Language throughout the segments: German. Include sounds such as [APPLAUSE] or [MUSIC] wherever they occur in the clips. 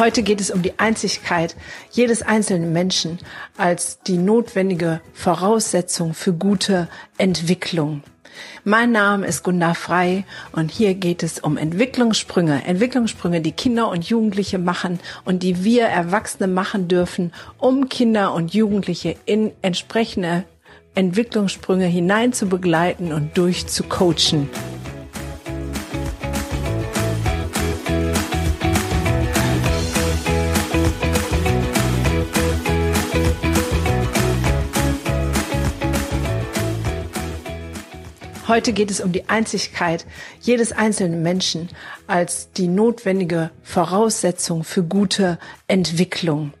Heute geht es um die Einzigkeit jedes einzelnen Menschen als die notwendige Voraussetzung für gute Entwicklung. Mein Name ist Gunda Frei und hier geht es um Entwicklungssprünge. Entwicklungssprünge, die Kinder und Jugendliche machen und die wir Erwachsene machen dürfen, um Kinder und Jugendliche in entsprechende Entwicklungssprünge hinein zu begleiten und durchzucoachen. Heute geht es um die Einzigkeit jedes einzelnen Menschen als die notwendige Voraussetzung für gute Entwicklung.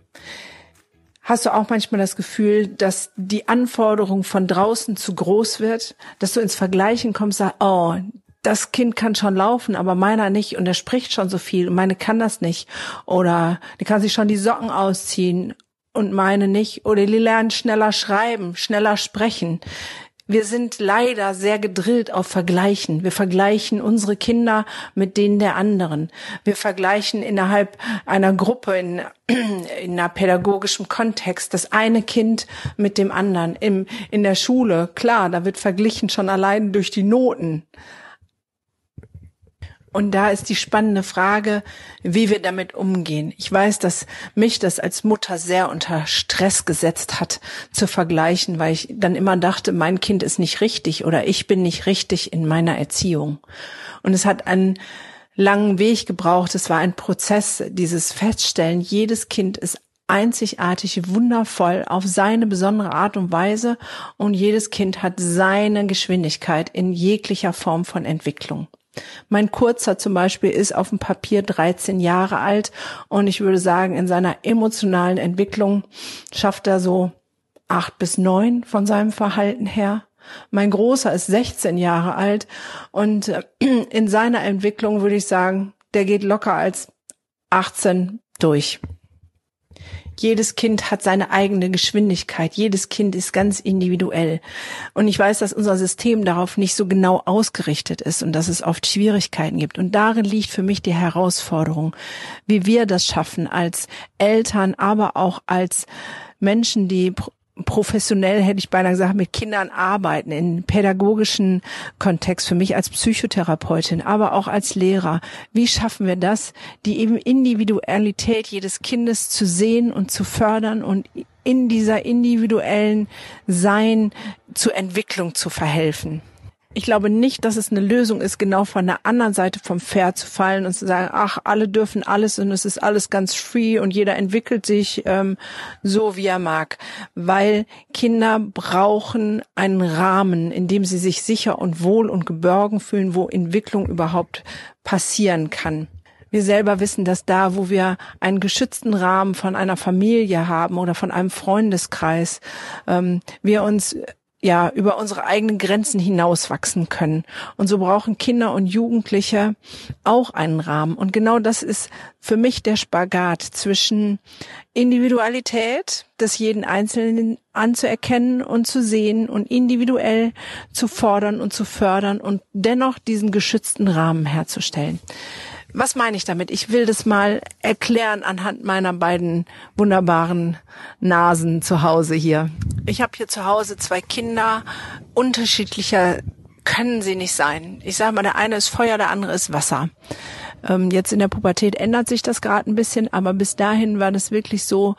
Hast du auch manchmal das Gefühl, dass die Anforderung von draußen zu groß wird, dass du ins Vergleichen kommst, sagst, oh, das Kind kann schon laufen, aber meiner nicht und er spricht schon so viel und meine kann das nicht. Oder die kann sich schon die Socken ausziehen und meine nicht. Oder die lernen schneller schreiben, schneller sprechen wir sind leider sehr gedrillt auf Vergleichen. Wir vergleichen unsere Kinder mit denen der anderen. Wir vergleichen innerhalb einer Gruppe in, [CLEARS THROAT] in einer pädagogischen Kontext das eine Kind mit dem anderen. Im, in der Schule, klar, da wird verglichen schon allein durch die Noten. Und da ist die spannende Frage, wie wir damit umgehen. Ich weiß, dass mich das als Mutter sehr unter Stress gesetzt hat, zu vergleichen, weil ich dann immer dachte, mein Kind ist nicht richtig oder ich bin nicht richtig in meiner Erziehung. Und es hat einen langen Weg gebraucht. Es war ein Prozess, dieses Feststellen, jedes Kind ist einzigartig, wundervoll auf seine besondere Art und Weise und jedes Kind hat seine Geschwindigkeit in jeglicher Form von Entwicklung. Mein Kurzer zum Beispiel ist auf dem Papier 13 Jahre alt und ich würde sagen, in seiner emotionalen Entwicklung schafft er so acht bis neun von seinem Verhalten her. Mein Großer ist 16 Jahre alt und äh, [CLEARS THROAT] in seiner Entwicklung würde ich sagen, der geht locker als 18 durch. Jedes Kind hat seine eigene Geschwindigkeit. Jedes Kind ist ganz individuell. Und ich weiß, dass unser System darauf nicht so genau ausgerichtet ist und dass es oft Schwierigkeiten gibt. Und darin liegt für mich die Herausforderung, wie wir das schaffen als Eltern, aber auch als Menschen, die professionell, hätte ich beinahe gesagt, mit Kindern arbeiten, in pädagogischen Kontext, für mich als Psychotherapeutin, aber auch als Lehrer. Wie schaffen wir das, die eben Individualität jedes Kindes zu sehen und zu fördern und in dieser individuellen Sein zur Entwicklung zu verhelfen? Ich glaube nicht, dass es eine Lösung ist, genau von der anderen Seite vom Pferd zu fallen und zu sagen, ach, alle dürfen alles und es ist alles ganz free und jeder entwickelt sich ähm, so, wie er mag. Weil Kinder brauchen einen Rahmen, in dem sie sich sicher und wohl und geborgen fühlen, wo Entwicklung überhaupt passieren kann. Wir selber wissen, dass da, wo wir einen geschützten Rahmen von einer Familie haben oder von einem Freundeskreis, ähm, wir uns ja über unsere eigenen Grenzen hinauswachsen können. Und so brauchen Kinder und Jugendliche auch einen Rahmen. Und genau das ist für mich der Spagat zwischen Individualität des jeden Einzelnen anzuerkennen und zu sehen und individuell zu fordern und zu fördern und dennoch diesen geschützten Rahmen herzustellen. Was meine ich damit? Ich will das mal erklären anhand meiner beiden wunderbaren Nasen zu Hause hier. Ich habe hier zu Hause zwei Kinder, unterschiedlicher können sie nicht sein. Ich sage mal, der eine ist Feuer, der andere ist Wasser. Ähm, jetzt in der Pubertät ändert sich das gerade ein bisschen, aber bis dahin war das wirklich so,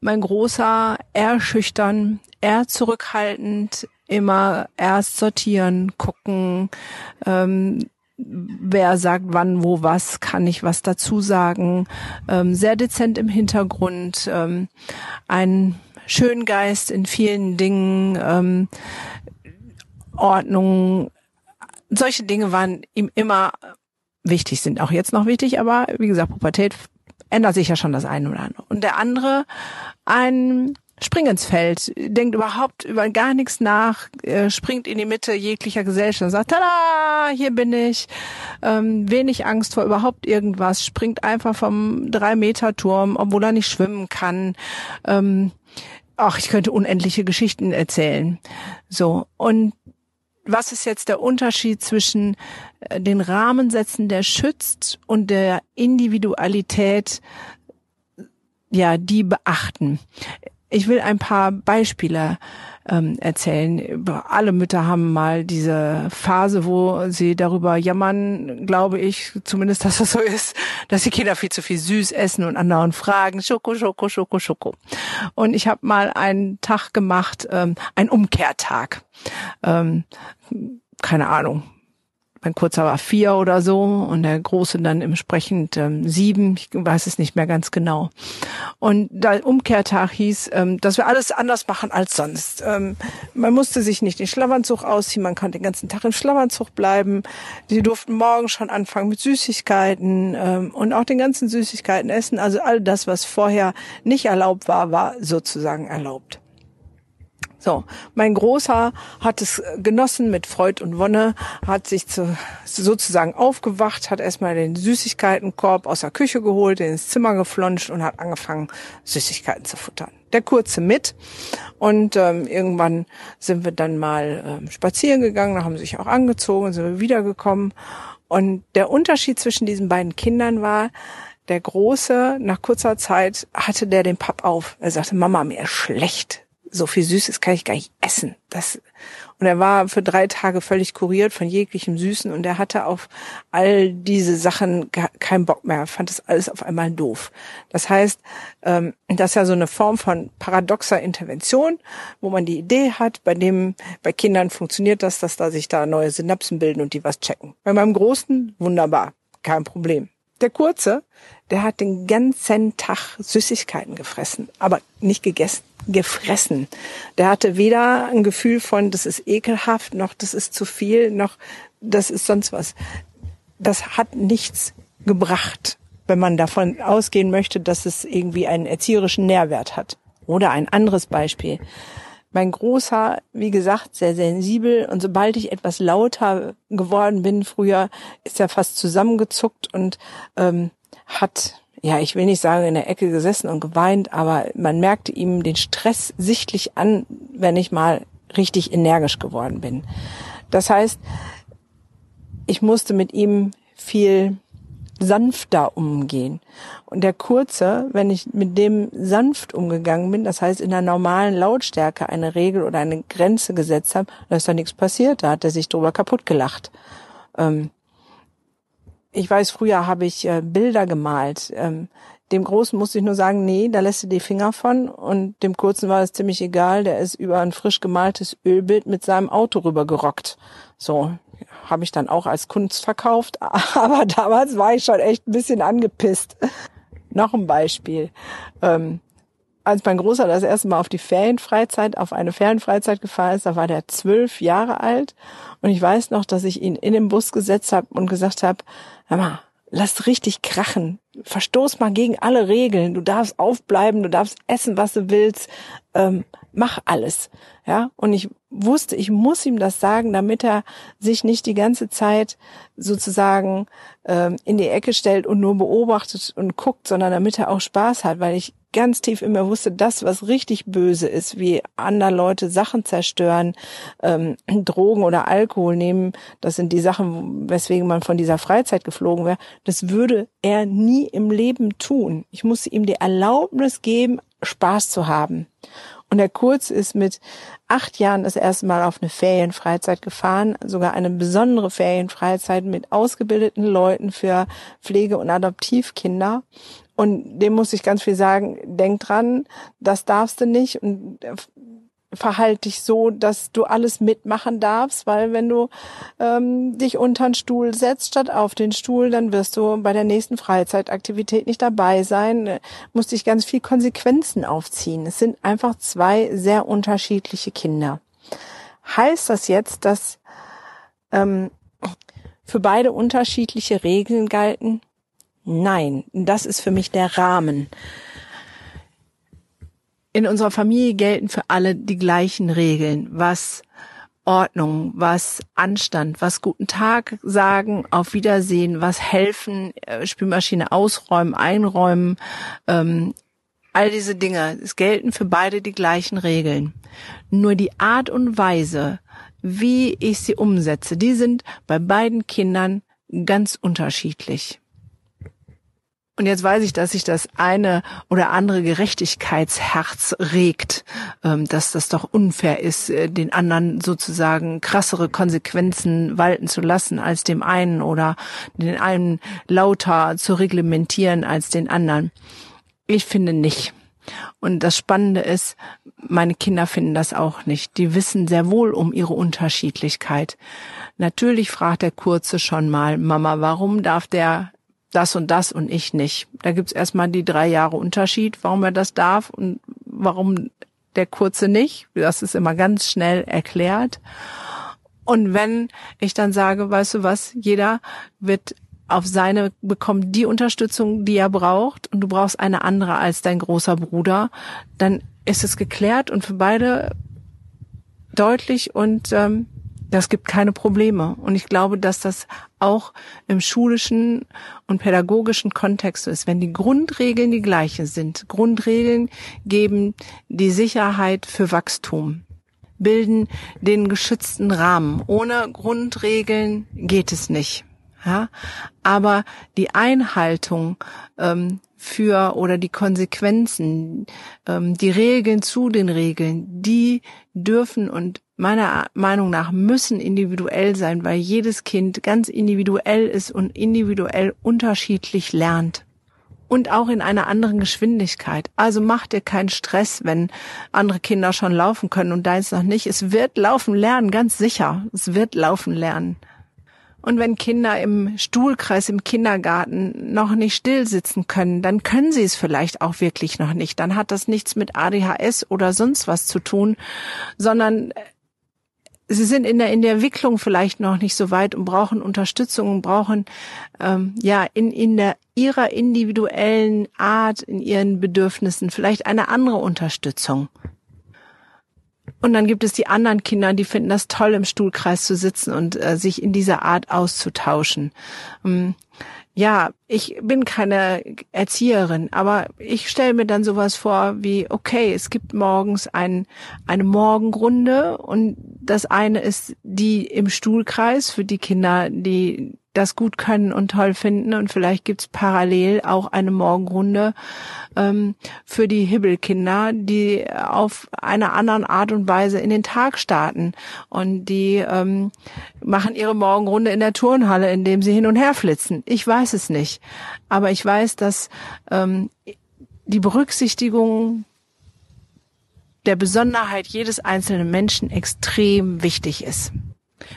mein großer, eher schüchtern, eher zurückhaltend, immer erst sortieren, gucken, ähm, wer sagt wann, wo, was, kann ich was dazu sagen, ähm, sehr dezent im Hintergrund, ähm, ein Schöngeist in vielen Dingen, ähm, Ordnung, solche Dinge waren ihm immer wichtig, sind auch jetzt noch wichtig, aber wie gesagt, Pubertät ändert sich ja schon das eine oder andere. Und der andere, ein spring ins Feld, denkt überhaupt über gar nichts nach, äh, springt in die Mitte jeglicher Gesellschaft und sagt, tada, hier bin ich, ähm, wenig Angst vor überhaupt irgendwas, springt einfach vom Drei-Meter-Turm, obwohl er nicht schwimmen kann. Ähm, ach, ich könnte unendliche Geschichten erzählen. So. Und was ist jetzt der Unterschied zwischen äh, den Rahmensätzen, der schützt und der Individualität ja, die beachten. Ich will ein paar Beispiele ähm, erzählen. Alle Mütter haben mal diese Phase, wo sie darüber jammern, glaube ich, zumindest, [LAUGHS] dass das so ist, dass die Kinder viel zu viel süß essen und anderen fragen, Schoko, Schoko, Schoko, Schoko. Und ich habe mal einen Tag gemacht, ähm, einen Umkehrtag. Ähm, keine Ahnung, mein Kurzer war vier oder so und der Große dann entsprechend ähm, sieben, ich weiß es nicht mehr ganz genau. Und der Umkehrtag hieß, ähm, dass wir alles anders machen als sonst. Ähm, man musste sich nicht den Schlafanzug ausziehen, man konnte den ganzen Tag im Schlafanzug bleiben. Sie durften morgen schon anfangen mit Süßigkeiten ähm, und auch den ganzen Süßigkeiten essen. Also all das, was vorher nicht erlaubt war, war sozusagen erlaubt. So, mein Großer hat es genossen mit Freud und Wonne, hat sich zu, sozusagen aufgewacht, hat erstmal den Süßigkeitenkorb aus der Küche geholt, ins Zimmer geflonscht und hat angefangen, Süßigkeiten zu futtern. Der Kurze mit und ähm, irgendwann sind wir dann mal ähm, spazieren gegangen, da haben sie sich auch angezogen, sind wir wiedergekommen und der Unterschied zwischen diesen beiden Kindern war, der Große, nach kurzer Zeit hatte der den Papp auf. Er sagte, Mama, mir ist schlecht so viel Süßes kann ich gar nicht essen. Das, und er war für drei Tage völlig kuriert von jeglichem Süßen und er hatte auf all diese Sachen keinen Bock mehr, fand das alles auf einmal doof. Das heißt, ähm, das ist ja so eine Form von paradoxer Intervention, wo man die Idee hat, bei dem, bei Kindern funktioniert das, dass da sich da neue Synapsen bilden und die was checken. Bei meinem Großen, wunderbar, kein Problem. Der Kurze, der hat den ganzen Tag Süßigkeiten gefressen, aber nicht gegessen, gefressen. Der hatte weder ein Gefühl von, das ist ekelhaft, noch das ist zu viel, noch das ist sonst was. Das hat nichts gebracht, wenn man davon ausgehen möchte, dass es irgendwie einen erzieherischen Nährwert hat. Oder ein anderes Beispiel. Mein Großer, wie gesagt, sehr sensibel und sobald ich etwas lauter geworden bin früher, ist er fast zusammengezuckt und ähm, hat, ja, ich will nicht sagen, in der Ecke gesessen und geweint, aber man merkte ihm den Stress sichtlich an, wenn ich mal richtig energisch geworden bin. Das heißt, ich musste mit ihm viel sanfter umgehen. Und der kurze, wenn ich mit dem sanft umgegangen bin, das heißt in der normalen Lautstärke eine Regel oder eine Grenze gesetzt habe, da ist da nichts passiert, da hat er sich drüber kaputt gelacht. Ähm, ich weiß, früher habe ich äh, Bilder gemalt. Ähm, dem Großen musste ich nur sagen, nee, da lässt du die Finger von. Und dem Kurzen war es ziemlich egal. Der ist über ein frisch gemaltes Ölbild mit seinem Auto rübergerockt. So, habe ich dann auch als Kunst verkauft. [LAUGHS] Aber damals war ich schon echt ein bisschen angepisst. Noch ein Beispiel. Ähm, als mein Großer das erste Mal auf die Ferienfreizeit, auf eine Ferienfreizeit gefahren ist, da war der zwölf Jahre alt. Und ich weiß noch, dass ich ihn in den Bus gesetzt habe und gesagt habe, hör mal, lass richtig krachen. Verstoß mal gegen alle Regeln. Du darfst aufbleiben, du darfst essen, was du willst. Ähm, mach alles. Ja, und ich wusste, ich muss ihm das sagen, damit er sich nicht die ganze Zeit sozusagen ähm, in die Ecke stellt und nur beobachtet und guckt, sondern damit er auch Spaß hat, weil ich ganz tief in mir wusste, das, was richtig böse ist, wie andere Leute Sachen zerstören, ähm, [CLEARS THROAT] Drogen oder Alkohol nehmen, das sind die Sachen, weswegen man von dieser Freizeit geflogen wäre, das würde er nie im Leben tun. Ich musste ihm die Erlaubnis geben, Spaß zu haben. Und der Kurz ist mit acht Jahren das erste Mal auf eine Ferienfreizeit gefahren, sogar eine besondere Ferienfreizeit mit ausgebildeten Leuten für Pflege- und Adoptivkinder. Und dem muss ich ganz viel sagen, denk dran, das darfst du nicht und verhalt dich so, dass du alles mitmachen darfst, weil wenn du ähm, dich unter den Stuhl setzt statt auf den Stuhl, dann wirst du bei der nächsten Freizeitaktivität nicht dabei sein, äh, musst dich ganz viel Konsequenzen aufziehen. Es sind einfach zwei sehr unterschiedliche Kinder. Heißt das jetzt, dass ähm, für beide unterschiedliche Regeln galten? Nein, das ist für mich der Rahmen. In unserer Familie gelten für alle die gleichen Regeln, was Ordnung, was Anstand, was guten Tag sagen, auf Wiedersehen, was helfen, äh, Spülmaschine ausräumen, einräumen, ähm, all diese Dinge. Es gelten für beide die gleichen Regeln. Nur die Art und Weise, wie ich sie umsetze, die sind bei beiden Kindern ganz unterschiedlich. Und jetzt weiß ich, dass sich das eine oder andere Gerechtigkeitsherz regt, ähm, dass das doch unfair ist, äh, den anderen sozusagen krassere Konsequenzen walten zu lassen als dem einen oder den einen lauter zu reglementieren als den anderen. Ich finde nicht. Und das Spannende ist, meine Kinder finden das auch nicht. Die wissen sehr wohl um ihre Unterschiedlichkeit. Natürlich fragt der Kurze schon mal, Mama, warum darf der das und das und ich nicht. Da gibt's erstmal die drei Jahre Unterschied, warum er das darf und warum der Kurze nicht. Das ist immer ganz schnell erklärt. Und wenn ich dann sage, weißt du was, jeder wird auf seine, bekommt die Unterstützung, die er braucht und du brauchst eine andere als dein großer Bruder, dann ist es geklärt und für beide deutlich und ähm, das gibt keine Probleme. Und ich glaube, dass das auch im schulischen und pädagogischen Kontext ist. Wenn die Grundregeln die gleichen sind, Grundregeln geben die Sicherheit für Wachstum, bilden den geschützten Rahmen. Ohne Grundregeln geht es nicht. Ja, aber die Einhaltung ähm, für oder die Konsequenzen, ähm, die Regeln zu den Regeln, die dürfen und meiner Meinung nach müssen individuell sein, weil jedes Kind ganz individuell ist und individuell unterschiedlich lernt. Und auch in einer anderen Geschwindigkeit. Also mach dir keinen Stress, wenn andere Kinder schon laufen können und deins noch nicht. Es wird laufen lernen, ganz sicher. Es wird laufen lernen. Und wenn Kinder im Stuhlkreis im Kindergarten noch nicht still sitzen können, dann können sie es vielleicht auch wirklich noch nicht. Dann hat das nichts mit ADHS oder sonst was zu tun, sondern sie sind in der, in der Entwicklung vielleicht noch nicht so weit und brauchen Unterstützung und brauchen ähm, ja in, in der ihrer individuellen Art, in ihren Bedürfnissen vielleicht eine andere Unterstützung. Und dann gibt es die anderen Kinder, die finden das toll, im Stuhlkreis zu sitzen und äh, sich in dieser Art auszutauschen. Ähm, ja, ich bin keine Erzieherin, aber ich stelle mir dann sowas vor wie, okay, es gibt morgens ein, eine Morgenrunde und das eine ist die im Stuhlkreis für die Kinder, die das gut können und toll finden. Und vielleicht gibt's parallel auch eine Morgenrunde ähm, für die Hibbelkinder, die auf einer anderen Art und Weise in den Tag starten. Und die ähm, machen ihre Morgenrunde in der Turnhalle, indem sie hin und her flitzen. Ich weiß es nicht. Aber ich weiß, dass ähm, die Berücksichtigung der Besonderheit jedes einzelnen Menschen extrem wichtig ist.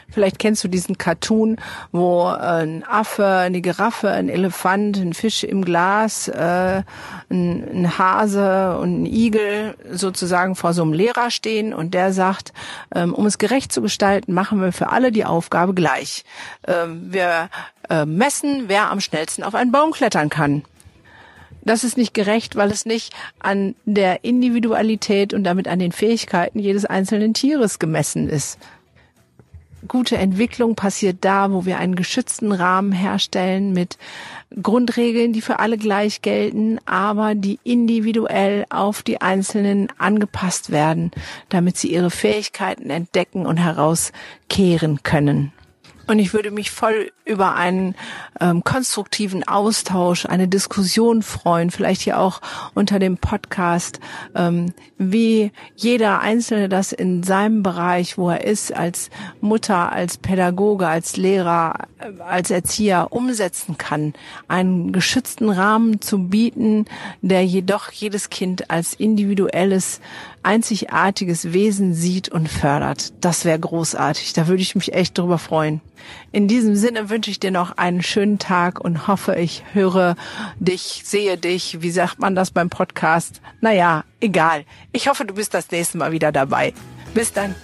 Vielleicht kennst du diesen Cartoon, wo ein Affe, eine Giraffe, ein Elefant, ein Fisch im Glas, äh, ein, ein Hase und ein Igel sozusagen vor so einem Lehrer stehen und der sagt, ähm, um es gerecht zu gestalten, machen wir für alle die Aufgabe gleich. Ähm, wir äh, messen, wer am schnellsten auf einen Baum klettern kann. Das ist nicht gerecht, weil es nicht an der Individualität und damit an den Fähigkeiten jedes einzelnen Tieres gemessen ist gute Entwicklung passiert da, wo wir einen geschützten Rahmen herstellen mit Grundregeln, die für alle gleich gelten, aber die individuell auf die Einzelnen angepasst werden, damit sie ihre Fähigkeiten entdecken und herauskehren können. Und ich würde mich voll über einen ähm, konstruktiven Austausch, eine Diskussion freuen, vielleicht hier auch unter dem Podcast, ähm, wie jeder Einzelne das in seinem Bereich, wo er ist, als Mutter, als Pädagoge, als Lehrer, äh, als Erzieher umsetzen kann, einen geschützten Rahmen zu bieten, der jedoch jedes Kind als individuelles einzigartiges Wesen sieht und fördert. Das wäre großartig. Da würde ich mich echt drüber freuen. In diesem Sinne wünsche ich dir noch einen schönen Tag und hoffe, ich höre dich, sehe dich. Wie sagt man das beim Podcast? Naja, egal. Ich hoffe, du bist das nächste Mal wieder dabei. Bis dann.